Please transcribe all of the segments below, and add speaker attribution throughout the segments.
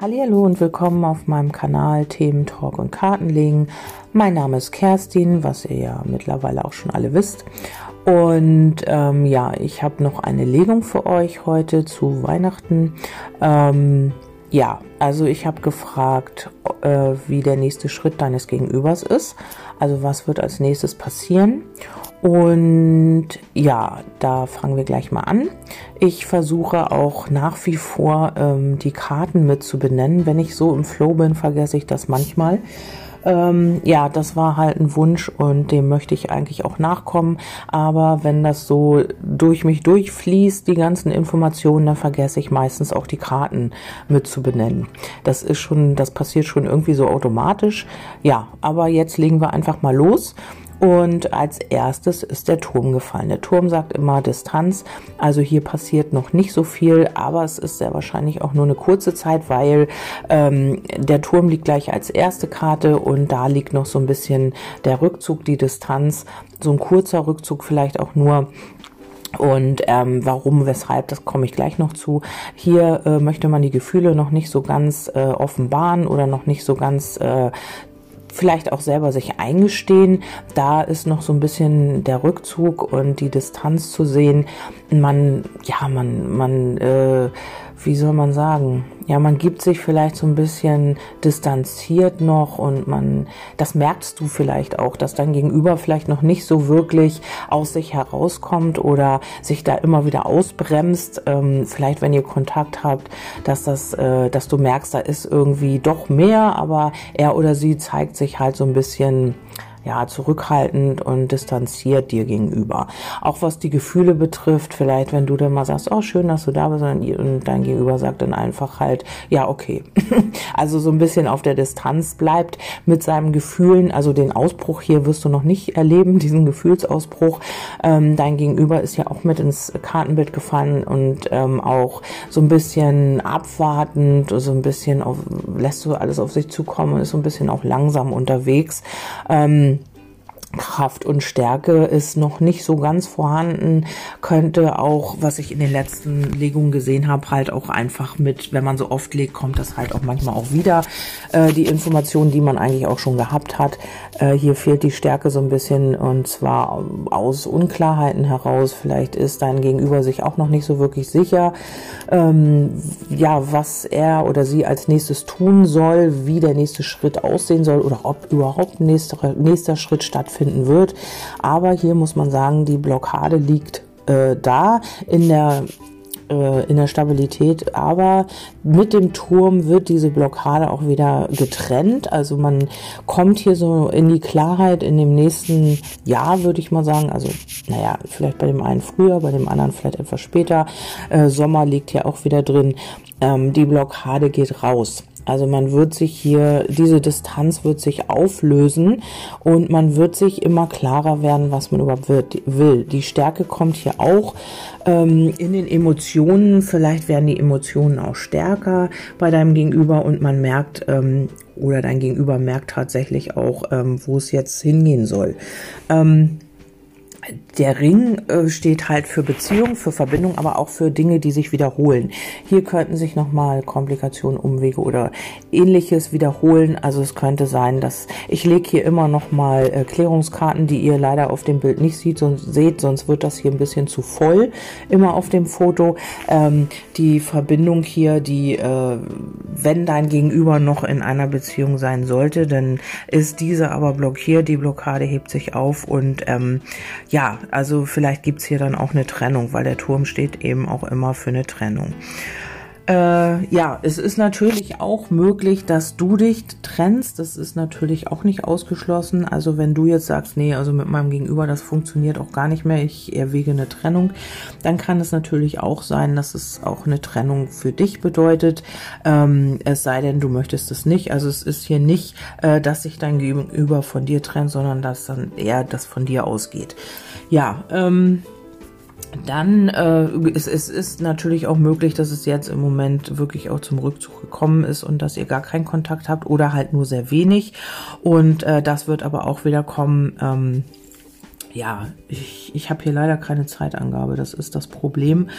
Speaker 1: Hallo und willkommen auf meinem Kanal Themen Talk und Kartenlegen. Mein Name ist Kerstin, was ihr ja mittlerweile auch schon alle wisst. Und ähm, ja, ich habe noch eine Legung für euch heute zu Weihnachten. Ähm, ja, also ich habe gefragt, äh, wie der nächste Schritt deines Gegenübers ist. Also was wird als nächstes passieren? Und ja, da fangen wir gleich mal an. Ich versuche auch nach wie vor ähm, die Karten mit zu benennen. Wenn ich so im Flow bin, vergesse ich das manchmal. Ähm, ja, das war halt ein Wunsch und dem möchte ich eigentlich auch nachkommen. Aber wenn das so durch mich durchfließt, die ganzen Informationen, dann vergesse ich meistens auch die Karten mit zu benennen. Das ist schon, das passiert schon irgendwie so automatisch. Ja, aber jetzt legen wir einfach mal los. Und als erstes ist der Turm gefallen. Der Turm sagt immer Distanz. Also hier passiert noch nicht so viel, aber es ist sehr wahrscheinlich auch nur eine kurze Zeit, weil ähm, der Turm liegt gleich als erste Karte und da liegt noch so ein bisschen der Rückzug, die Distanz. So ein kurzer Rückzug vielleicht auch nur und ähm, warum, weshalb, das komme ich gleich noch zu. Hier äh, möchte man die Gefühle noch nicht so ganz äh, offenbaren oder noch nicht so ganz äh, vielleicht auch selber sich eingestehen. Da ist noch so ein bisschen der Rückzug und die Distanz zu sehen. Man, ja, man, man, äh, wie soll man sagen? Ja, man gibt sich vielleicht so ein bisschen distanziert noch und man, das merkst du vielleicht auch, dass dein Gegenüber vielleicht noch nicht so wirklich aus sich herauskommt oder sich da immer wieder ausbremst. Ähm, vielleicht, wenn ihr Kontakt habt, dass das, äh, dass du merkst, da ist irgendwie doch mehr, aber er oder sie zeigt sich halt so ein bisschen ja, zurückhaltend und distanziert dir gegenüber. Auch was die Gefühle betrifft, vielleicht wenn du dann mal sagst, oh schön, dass du da bist und dein Gegenüber sagt dann einfach halt, ja, okay. also so ein bisschen auf der Distanz bleibt mit seinen Gefühlen, also den Ausbruch hier wirst du noch nicht erleben, diesen Gefühlsausbruch. Ähm, dein Gegenüber ist ja auch mit ins Kartenbild gefallen und ähm, auch so ein bisschen abwartend, so ein bisschen auf, lässt du alles auf sich zukommen ist so ein bisschen auch langsam unterwegs. Ähm, Kraft und Stärke ist noch nicht so ganz vorhanden, könnte auch, was ich in den letzten Legungen gesehen habe, halt auch einfach mit, wenn man so oft legt, kommt das halt auch manchmal auch wieder, äh, die Informationen, die man eigentlich auch schon gehabt hat. Äh, hier fehlt die Stärke so ein bisschen und zwar aus Unklarheiten heraus. Vielleicht ist dein Gegenüber sich auch noch nicht so wirklich sicher, ähm, ja, was er oder sie als nächstes tun soll, wie der nächste Schritt aussehen soll oder ob überhaupt nächster, nächster Schritt stattfindet stattfinden wird. Aber hier muss man sagen, die Blockade liegt äh, da in der äh, in der Stabilität, aber mit dem Turm wird diese Blockade auch wieder getrennt. Also man kommt hier so in die Klarheit in dem nächsten Jahr, würde ich mal sagen. Also, naja, vielleicht bei dem einen früher, bei dem anderen vielleicht etwas später. Äh, Sommer liegt hier auch wieder drin. Ähm, die Blockade geht raus. Also man wird sich hier, diese Distanz wird sich auflösen und man wird sich immer klarer werden, was man überhaupt wird, will. Die Stärke kommt hier auch ähm, in den Emotionen. Vielleicht werden die Emotionen auch stärker bei deinem Gegenüber und man merkt, ähm, oder dein Gegenüber merkt tatsächlich auch, ähm, wo es jetzt hingehen soll. Ähm, der Ring äh, steht halt für Beziehung, für Verbindung, aber auch für Dinge, die sich wiederholen. Hier könnten sich nochmal Komplikationen, Umwege oder ähnliches wiederholen. Also es könnte sein, dass ich lege hier immer nochmal äh, Klärungskarten, die ihr leider auf dem Bild nicht sieht, sonst, seht, sonst wird das hier ein bisschen zu voll, immer auf dem Foto. Ähm, die Verbindung hier, die, äh, wenn dein Gegenüber noch in einer Beziehung sein sollte, dann ist diese aber blockiert, die Blockade hebt sich auf und ähm, ja, ja, also vielleicht gibt's hier dann auch eine Trennung, weil der Turm steht eben auch immer für eine Trennung. Äh, ja, es ist natürlich auch möglich, dass du dich trennst. Das ist natürlich auch nicht ausgeschlossen. Also wenn du jetzt sagst, nee, also mit meinem Gegenüber, das funktioniert auch gar nicht mehr, ich erwäge eine Trennung, dann kann es natürlich auch sein, dass es auch eine Trennung für dich bedeutet. Ähm, es sei denn, du möchtest es nicht. Also es ist hier nicht, äh, dass sich dein Gegenüber von dir trennt, sondern dass dann eher das von dir ausgeht. Ja, ähm, dann äh, es, es ist natürlich auch möglich, dass es jetzt im Moment wirklich auch zum Rückzug gekommen ist und dass ihr gar keinen Kontakt habt oder halt nur sehr wenig. Und äh, das wird aber auch wieder kommen. Ähm, ja, ich, ich habe hier leider keine Zeitangabe. Das ist das Problem.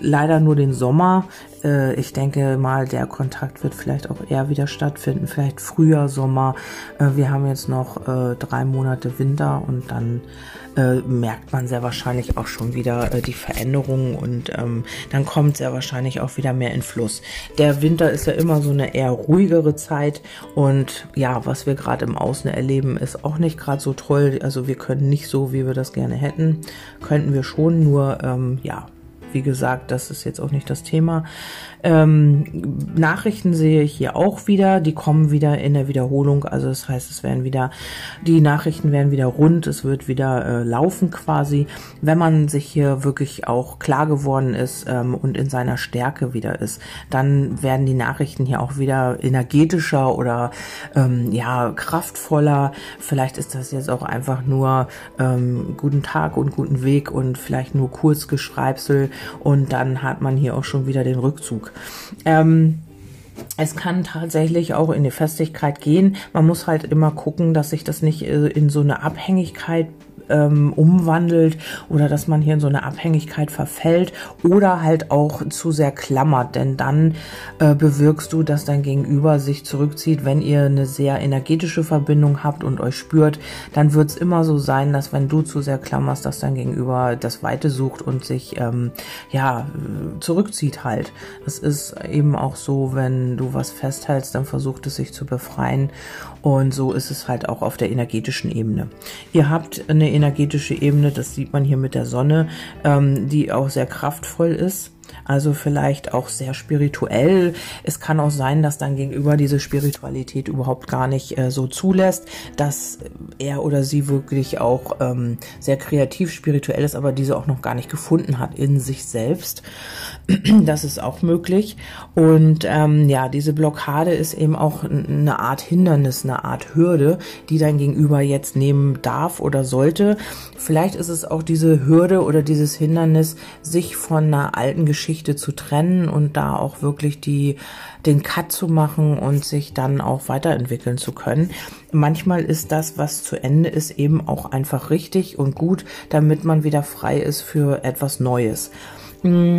Speaker 1: Leider nur den Sommer. Äh, ich denke mal, der Kontakt wird vielleicht auch eher wieder stattfinden. Vielleicht früher Sommer. Äh, wir haben jetzt noch äh, drei Monate Winter und dann äh, merkt man sehr wahrscheinlich auch schon wieder äh, die Veränderungen und ähm, dann kommt sehr wahrscheinlich auch wieder mehr in Fluss. Der Winter ist ja immer so eine eher ruhigere Zeit und ja, was wir gerade im Außen erleben, ist auch nicht gerade so toll. Also wir können nicht so, wie wir das gerne hätten. Könnten wir schon, nur ähm, ja, wie gesagt, das ist jetzt auch nicht das Thema. Ähm, Nachrichten sehe ich hier auch wieder, die kommen wieder in der Wiederholung. Also das heißt, es werden wieder, die Nachrichten werden wieder rund, es wird wieder äh, laufen quasi. Wenn man sich hier wirklich auch klar geworden ist ähm, und in seiner Stärke wieder ist, dann werden die Nachrichten hier auch wieder energetischer oder ähm, ja kraftvoller. Vielleicht ist das jetzt auch einfach nur ähm, guten Tag und guten Weg und vielleicht nur Kurzgeschreibsel und dann hat man hier auch schon wieder den Rückzug. Ähm, es kann tatsächlich auch in die Festigkeit gehen. Man muss halt immer gucken, dass sich das nicht äh, in so eine Abhängigkeit ähm, umwandelt oder dass man hier in so eine Abhängigkeit verfällt oder halt auch zu sehr klammert, denn dann äh, bewirkst du, dass dein Gegenüber sich zurückzieht. Wenn ihr eine sehr energetische Verbindung habt und euch spürt, dann wird es immer so sein, dass wenn du zu sehr klammerst, dass dein Gegenüber das Weite sucht und sich ähm, ja zurückzieht halt. Das ist eben auch so, wenn du was festhältst, dann versucht es sich zu befreien und so ist es halt auch auf der energetischen Ebene. Ihr habt eine energetische Ebene, das sieht man hier mit der Sonne, ähm, die auch sehr kraftvoll ist also vielleicht auch sehr spirituell. Es kann auch sein, dass dann gegenüber diese Spiritualität überhaupt gar nicht äh, so zulässt, dass er oder sie wirklich auch ähm, sehr kreativ spirituell ist, aber diese auch noch gar nicht gefunden hat in sich selbst. Das ist auch möglich. Und ähm, ja, diese Blockade ist eben auch eine Art Hindernis, eine Art Hürde, die dein Gegenüber jetzt nehmen darf oder sollte. Vielleicht ist es auch diese Hürde oder dieses Hindernis, sich von einer alten Geschichte zu trennen und da auch wirklich die, den Cut zu machen und sich dann auch weiterentwickeln zu können. Manchmal ist das, was zu Ende ist, eben auch einfach richtig und gut, damit man wieder frei ist für etwas Neues. Hm,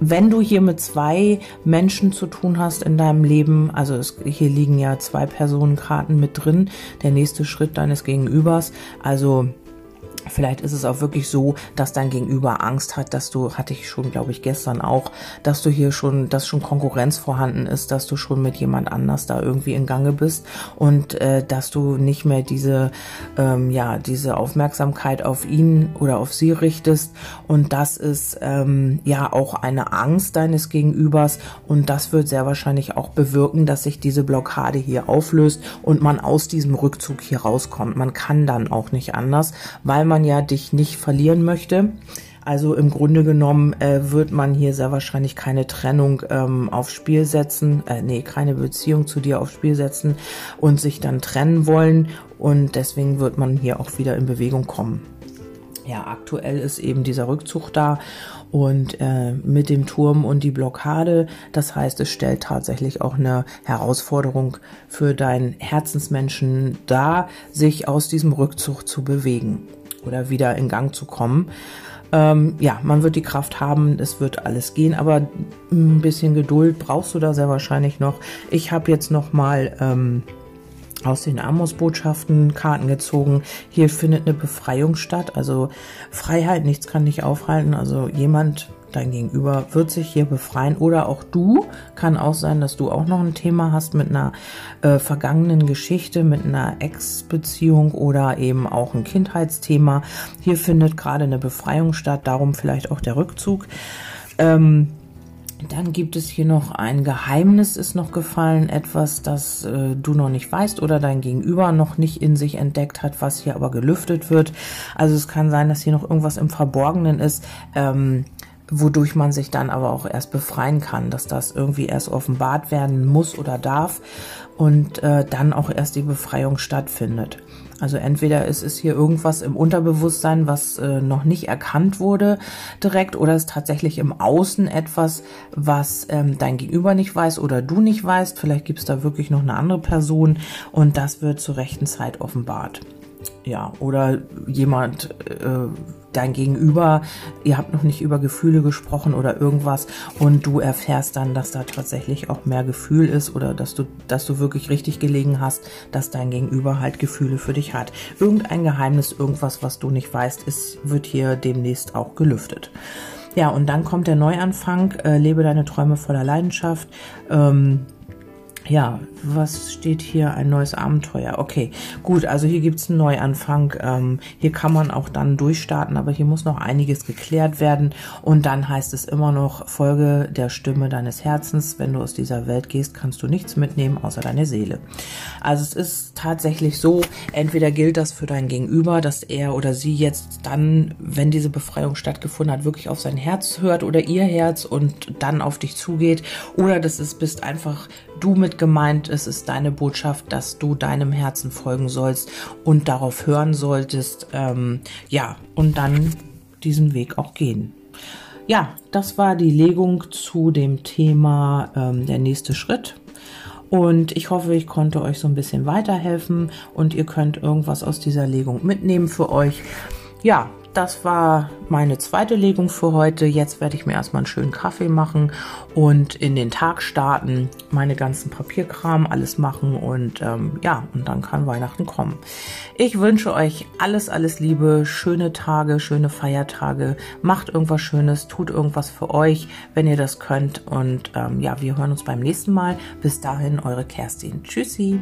Speaker 1: wenn du hier mit zwei Menschen zu tun hast in deinem Leben, also es, hier liegen ja zwei Personenkarten mit drin, der nächste Schritt deines Gegenübers, also Vielleicht ist es auch wirklich so, dass dein Gegenüber Angst hat, dass du, hatte ich schon, glaube ich, gestern auch, dass du hier schon, dass schon Konkurrenz vorhanden ist, dass du schon mit jemand anders da irgendwie in Gange bist und äh, dass du nicht mehr diese, ähm, ja, diese Aufmerksamkeit auf ihn oder auf sie richtest. Und das ist ähm, ja auch eine Angst deines Gegenübers und das wird sehr wahrscheinlich auch bewirken, dass sich diese Blockade hier auflöst und man aus diesem Rückzug hier rauskommt. Man kann dann auch nicht anders, weil man man ja dich nicht verlieren möchte. Also im Grunde genommen äh, wird man hier sehr wahrscheinlich keine Trennung ähm, aufs Spiel setzen, äh, nee, keine Beziehung zu dir aufs Spiel setzen und sich dann trennen wollen. Und deswegen wird man hier auch wieder in Bewegung kommen. Ja, aktuell ist eben dieser Rückzug da und äh, mit dem Turm und die Blockade. Das heißt, es stellt tatsächlich auch eine Herausforderung für deinen Herzensmenschen dar, sich aus diesem Rückzug zu bewegen oder wieder in Gang zu kommen. Ähm, ja, man wird die Kraft haben, es wird alles gehen, aber ein bisschen Geduld brauchst du da sehr wahrscheinlich noch. Ich habe jetzt noch mal ähm, aus den Amos-Botschaften Karten gezogen. Hier findet eine Befreiung statt, also Freiheit, nichts kann dich aufhalten. Also jemand dein Gegenüber wird sich hier befreien oder auch du. Kann auch sein, dass du auch noch ein Thema hast mit einer äh, vergangenen Geschichte, mit einer Ex-Beziehung oder eben auch ein Kindheitsthema. Hier findet gerade eine Befreiung statt, darum vielleicht auch der Rückzug. Ähm, dann gibt es hier noch ein Geheimnis ist noch gefallen, etwas, das äh, du noch nicht weißt oder dein Gegenüber noch nicht in sich entdeckt hat, was hier aber gelüftet wird. Also es kann sein, dass hier noch irgendwas im Verborgenen ist. Ähm, wodurch man sich dann aber auch erst befreien kann, dass das irgendwie erst offenbart werden muss oder darf und äh, dann auch erst die Befreiung stattfindet. Also entweder ist es hier irgendwas im Unterbewusstsein, was äh, noch nicht erkannt wurde direkt, oder ist tatsächlich im Außen etwas, was ähm, dein Gegenüber nicht weiß oder du nicht weißt. Vielleicht gibt es da wirklich noch eine andere Person und das wird zur rechten Zeit offenbart. Ja, oder jemand, äh, dein Gegenüber, ihr habt noch nicht über Gefühle gesprochen oder irgendwas und du erfährst dann, dass da tatsächlich auch mehr Gefühl ist oder dass du, dass du wirklich richtig gelegen hast, dass dein Gegenüber halt Gefühle für dich hat. Irgendein Geheimnis, irgendwas, was du nicht weißt, ist, wird hier demnächst auch gelüftet. Ja, und dann kommt der Neuanfang, äh, lebe deine Träume voller Leidenschaft. Ähm, ja, was steht hier? Ein neues Abenteuer. Okay, gut, also hier gibt's einen Neuanfang. Ähm, hier kann man auch dann durchstarten, aber hier muss noch einiges geklärt werden. Und dann heißt es immer noch, Folge der Stimme deines Herzens. Wenn du aus dieser Welt gehst, kannst du nichts mitnehmen, außer deine Seele. Also es ist tatsächlich so, entweder gilt das für dein Gegenüber, dass er oder sie jetzt dann, wenn diese Befreiung stattgefunden hat, wirklich auf sein Herz hört oder ihr Herz und dann auf dich zugeht. Oder das ist, bist einfach du mit gemeint, es ist deine Botschaft, dass du deinem Herzen folgen sollst und darauf hören solltest, ähm, ja, und dann diesen Weg auch gehen. Ja, das war die Legung zu dem Thema ähm, der nächste Schritt. Und ich hoffe, ich konnte euch so ein bisschen weiterhelfen und ihr könnt irgendwas aus dieser Legung mitnehmen für euch. Ja, das war meine zweite Legung für heute. Jetzt werde ich mir erstmal einen schönen Kaffee machen und in den Tag starten, meine ganzen Papierkram, alles machen und ähm, ja, und dann kann Weihnachten kommen. Ich wünsche euch alles, alles Liebe, schöne Tage, schöne Feiertage. Macht irgendwas Schönes, tut irgendwas für euch, wenn ihr das könnt. Und ähm, ja, wir hören uns beim nächsten Mal. Bis dahin, eure Kerstin. Tschüssi.